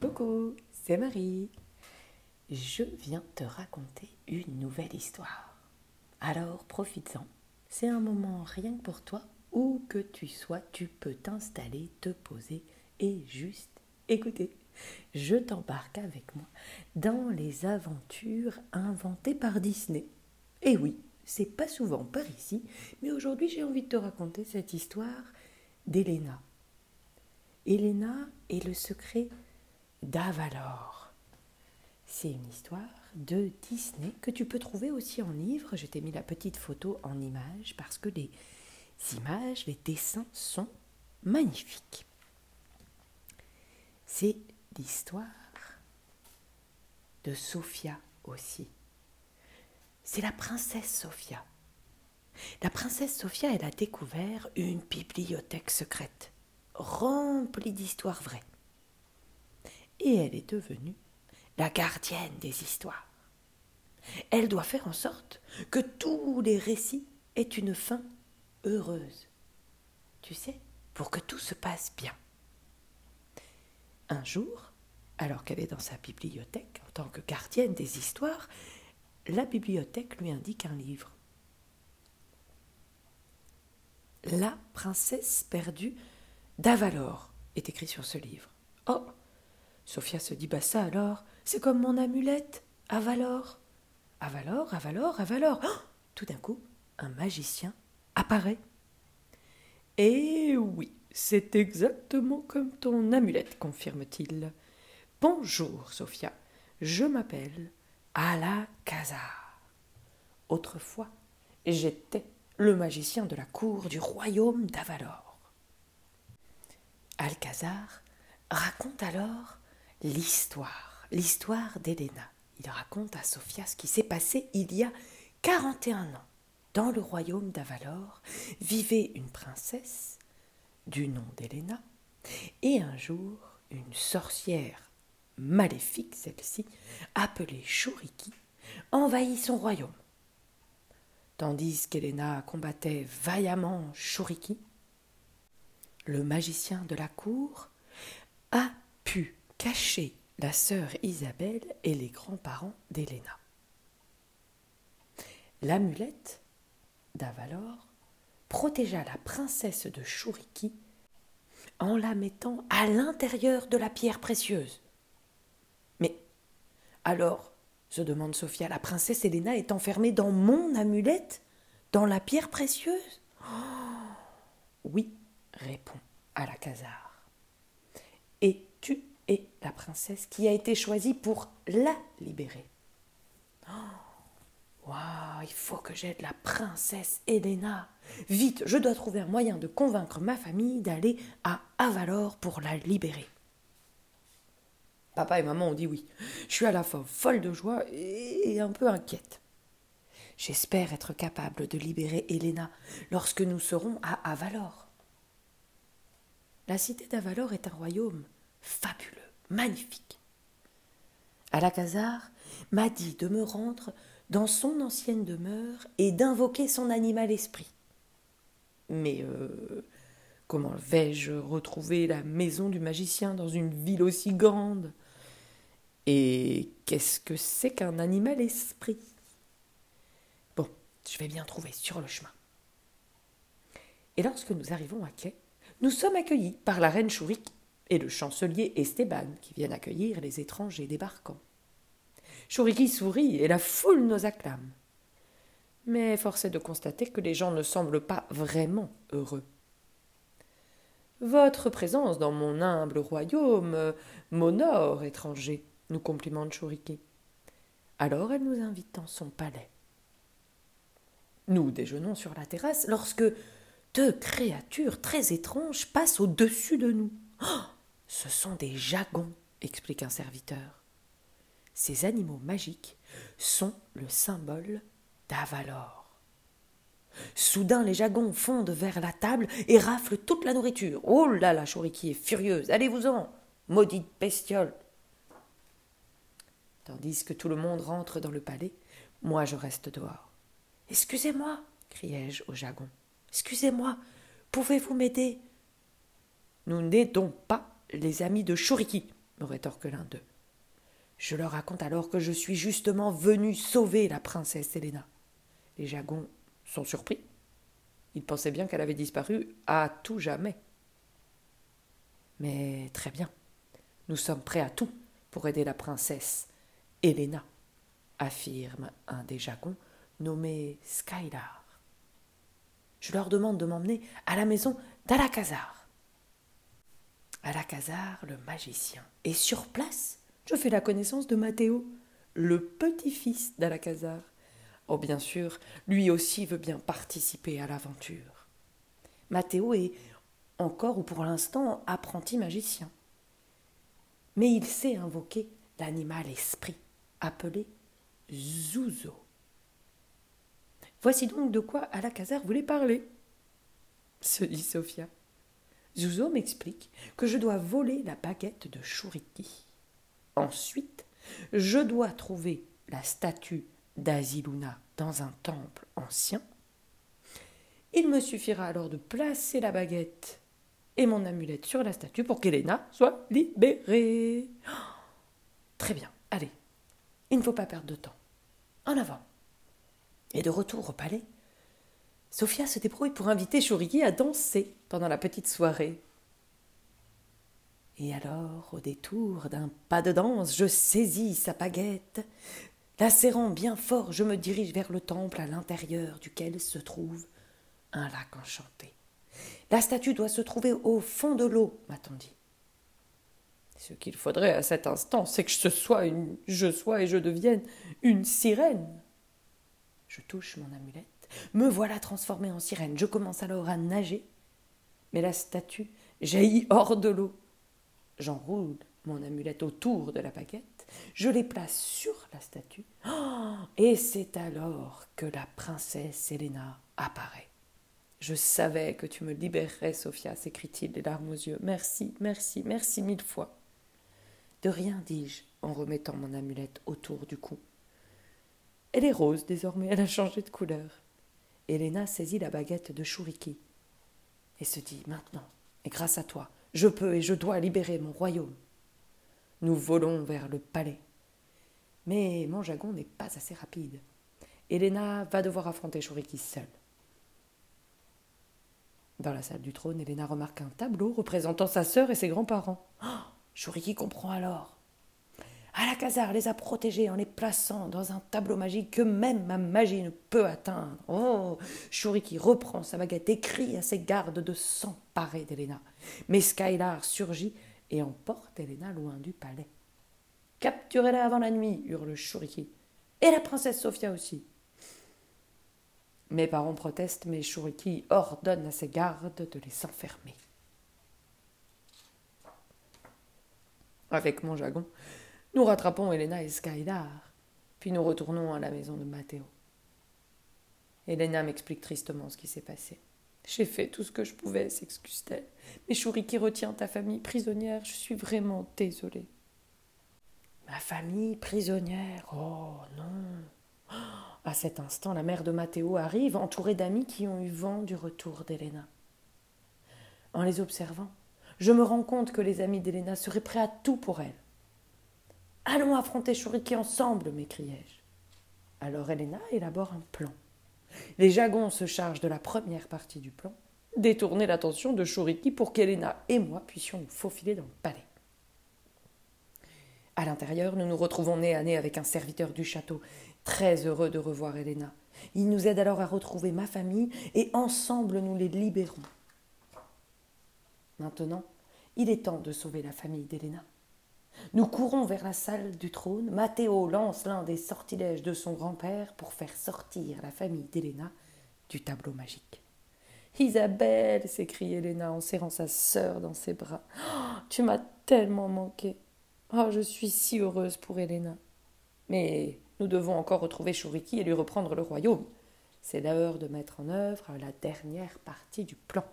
Coucou, c'est Marie. Je viens te raconter une nouvelle histoire. Alors profites-en. C'est un moment rien que pour toi. Où que tu sois, tu peux t'installer, te poser et juste écouter. Je t'embarque avec moi dans les aventures inventées par Disney. Et oui, c'est pas souvent par ici, mais aujourd'hui j'ai envie de te raconter cette histoire d'Elena. Elena est le secret d'Avalor. C'est une histoire de Disney que tu peux trouver aussi en livre. Je t'ai mis la petite photo en image parce que les images, les dessins sont magnifiques. C'est l'histoire de Sophia aussi. C'est la princesse Sophia. La princesse Sophia, elle a découvert une bibliothèque secrète, remplie d'histoires vraies et elle est devenue la gardienne des histoires. Elle doit faire en sorte que tous les récits aient une fin heureuse. Tu sais, pour que tout se passe bien. Un jour, alors qu'elle est dans sa bibliothèque en tant que gardienne des histoires, la bibliothèque lui indique un livre. La princesse perdue d'Avalor est écrit sur ce livre. Oh, Sophia se dit Bah ça alors, c'est comme mon amulette, Avalor. Avalor, Avalor, Avalor. Oh Tout d'un coup, un magicien apparaît. Eh oui, c'est exactement comme ton amulette, confirme-t-il. Bonjour, Sophia. Je m'appelle Alakazar. Autrefois, j'étais le magicien de la cour du royaume d'Avalor. Alcazar raconte alors l'histoire, l'histoire d'Héléna. Il raconte à Sophia ce qui s'est passé il y a 41 ans. Dans le royaume d'Avalor vivait une princesse du nom d'Héléna, et un jour une sorcière maléfique, celle-ci, appelée Shuriki, envahit son royaume. Tandis qu'Héléna combattait vaillamment Shuriki, le magicien de la cour a pu cacher la sœur Isabelle et les grands-parents d'Héléna. L'amulette d'Avalor protégea la princesse de Chouriki en la mettant à l'intérieur de la pierre précieuse. Mais alors, se demande Sophia, la princesse Héléna est enfermée dans mon amulette Dans la pierre précieuse? Oh Oui, répond Alakazar. Et tu et la princesse qui a été choisie pour la libérer. Oh, il faut que j'aide la princesse Helena. Vite, je dois trouver un moyen de convaincre ma famille d'aller à Avalor pour la libérer. Papa et maman ont dit oui. Je suis à la fois folle de joie et un peu inquiète. J'espère être capable de libérer Helena lorsque nous serons à Avalor. La cité d'Avalor est un royaume fabuleux magnifique. Alakazar m'a dit de me rendre dans son ancienne demeure et d'invoquer son animal esprit. Mais euh, comment vais-je retrouver la maison du magicien dans une ville aussi grande? Et qu'est-ce que c'est qu'un animal esprit? Bon, je vais bien trouver sur le chemin. Et lorsque nous arrivons à quai, nous sommes accueillis par la reine Chouriki et le chancelier Esteban qui viennent accueillir les étrangers débarquants. Chouriki sourit et la foule nous acclame. Mais force est de constater que les gens ne semblent pas vraiment heureux. Votre présence dans mon humble royaume m'honore, étranger, nous complimente Chouriki. Alors elle nous invite dans son palais. Nous déjeunons sur la terrasse lorsque deux créatures très étranges passent au-dessus de nous. Oh ce sont des jagons, explique un serviteur. Ces animaux magiques sont le symbole d'Avalor. Soudain, les jagons fondent vers la table et raflent toute la nourriture. Oh là là, Chouriki est furieuse. Allez-vous-en, maudite bestiole. Tandis que tout le monde rentre dans le palais, moi je reste dehors. Excusez-moi, criai-je au jagon. Excusez-moi, pouvez-vous m'aider? Nous n'aidons pas les amis de Shuriki, me rétorque l'un d'eux. Je leur raconte alors que je suis justement venu sauver la princesse Helena. Les Jagons sont surpris. Ils pensaient bien qu'elle avait disparu à tout jamais. Mais très bien, nous sommes prêts à tout pour aider la princesse Helena, affirme un des Jagons nommé Skylar. Je leur demande de m'emmener à la maison d'Alakazar. Alakazar, le magicien, est sur place je fais la connaissance de Mathéo, le petit-fils d'Alacazar. Oh, bien sûr, lui aussi veut bien participer à l'aventure. Mathéo est encore ou pour l'instant apprenti magicien. Mais il sait invoquer l'animal esprit, appelé Zouzo. Voici donc de quoi Alakazar voulait parler, se dit Sophia. Zouzo m'explique que je dois voler la baguette de Shuriki. Ensuite, je dois trouver la statue d'Aziluna dans un temple ancien. Il me suffira alors de placer la baguette et mon amulette sur la statue pour qu'Elena soit libérée. très bien, allez, il ne faut pas perdre de temps. En avant. Et de retour au palais, Sophia se débrouille pour inviter Shuriki à danser pendant la petite soirée. Et alors, au détour d'un pas de danse, je saisis sa baguette. La serrant bien fort, je me dirige vers le temple à l'intérieur duquel se trouve un lac enchanté. La statue doit se trouver au fond de l'eau, m'a-t-on dit. Ce qu'il faudrait à cet instant, c'est que je sois une, je sois et je devienne une sirène. Je touche mon amulette, me voilà transformée en sirène. Je commence alors à nager, mais la statue jaillit hors de l'eau. J'enroule mon amulette autour de la baguette, je les place sur la statue, et c'est alors que la princesse Helena apparaît. Je savais que tu me libérerais, Sophia, s'écrie-t-il, les larmes aux yeux. Merci, merci, merci mille fois. De rien, dis-je, en remettant mon amulette autour du cou. Elle est rose désormais, elle a changé de couleur. Helena saisit la baguette de Shuriki et se dit Maintenant, et grâce à toi, je peux et je dois libérer mon royaume. Nous volons vers le palais. Mais mon jagon n'est pas assez rapide. Elena va devoir affronter Shuriki seule. Dans la salle du trône, Elena remarque un tableau représentant sa sœur et ses grands-parents. Oh, Shuriki comprend alors. Alakazar les a protégés en les plaçant dans un tableau magique que même ma magie ne peut atteindre. Oh Shuriki reprend sa baguette et crie à ses gardes de s'emparer d'Elena. Mais Skylar surgit et emporte Elena loin du palais. Capturez-la avant la nuit, hurle Shuriki. Et la princesse Sophia aussi. Mes parents protestent, mais Shuriki ordonne à ses gardes de les enfermer. Avec mon jagon, nous rattrapons Elena et Skylar, puis nous retournons à la maison de Matteo. Elena m'explique tristement ce qui s'est passé. J'ai fait tout ce que je pouvais, s'excuse-t-elle. Mais Shuriki retient ta famille prisonnière, je suis vraiment désolée. Ma famille prisonnière Oh non À cet instant, la mère de Matteo arrive, entourée d'amis qui ont eu vent du retour d'Elena. En les observant, je me rends compte que les amis d'Elena seraient prêts à tout pour elle. Allons affronter Shuriki ensemble, m'écriai-je. Alors Elena élabore un plan. Les Jagons se chargent de la première partie du plan, détourner l'attention de Shuriki pour qu'Elena et moi puissions nous faufiler dans le palais. À l'intérieur, nous nous retrouvons nez à nez avec un serviteur du château, très heureux de revoir Elena. Il nous aide alors à retrouver ma famille et ensemble nous les libérons. Maintenant, il est temps de sauver la famille d'Elena. Nous courons vers la salle du trône. Matteo lance l'un des sortilèges de son grand-père pour faire sortir la famille d'Héléna du tableau magique. Isabelle s'écrie Héléna en serrant sa sœur dans ses bras. Oh, tu m'as tellement manqué. Oh, je suis si heureuse pour Héléna. Mais nous devons encore retrouver Shuriki et lui reprendre le royaume. C'est l'heure de mettre en œuvre la dernière partie du plan.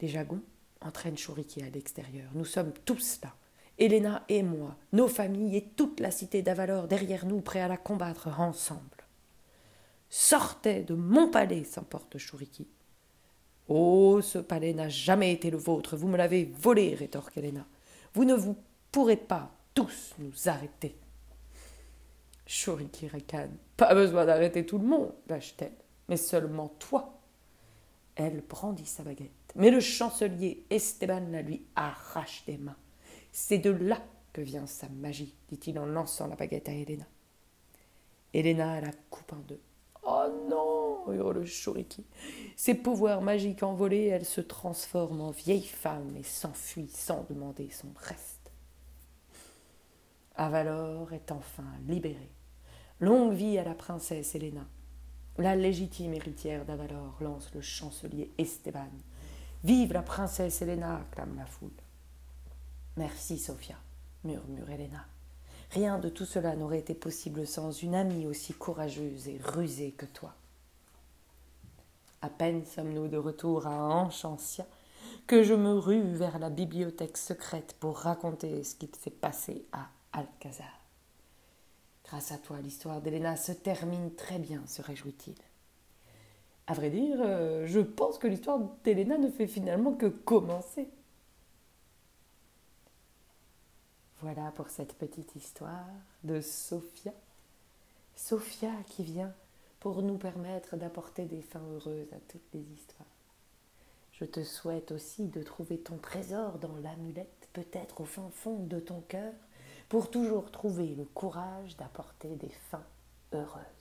Les Jagons entraîne Shuriki à l'extérieur. Nous sommes tous là. Elena et moi, nos familles et toute la cité d'Avalor derrière nous, prêts à la combattre ensemble. Sortez de mon palais, s'emporte Shuriki. Oh, ce palais n'a jamais été le vôtre, vous me l'avez volé, rétorque Elena. Vous ne vous pourrez pas tous nous arrêter. Shuriki ricane. Pas besoin d'arrêter tout le monde, lâche-t-elle, mais seulement toi. Elle brandit sa baguette, mais le chancelier Esteban la lui arrache des mains. C'est de là que vient sa magie, dit-il en lançant la baguette à Helena. Helena la coupe en deux. Oh non hurle Shuriki. Ses pouvoirs magiques envolés, elle se transforme en vieille femme et s'enfuit sans demander son reste. Avalor est enfin libérée. Longue vie à la princesse Helena. La légitime héritière d'Avalor lance le chancelier Esteban. Vive la princesse Helena acclame la foule. Merci, Sophia, murmure Helena. Rien de tout cela n'aurait été possible sans une amie aussi courageuse et rusée que toi. À peine sommes-nous de retour à Anchancia que je me rue vers la bibliothèque secrète pour raconter ce qui s'est passé à Alcazar. Grâce à toi, l'histoire d'Héléna se termine très bien, se réjouit-il. À vrai dire, euh, je pense que l'histoire d'Héléna ne fait finalement que commencer. Voilà pour cette petite histoire de Sophia. Sophia qui vient pour nous permettre d'apporter des fins heureuses à toutes les histoires. Je te souhaite aussi de trouver ton trésor dans l'amulette, peut-être au fin fond de ton cœur, pour toujours trouver le courage d'apporter des fins heureuses.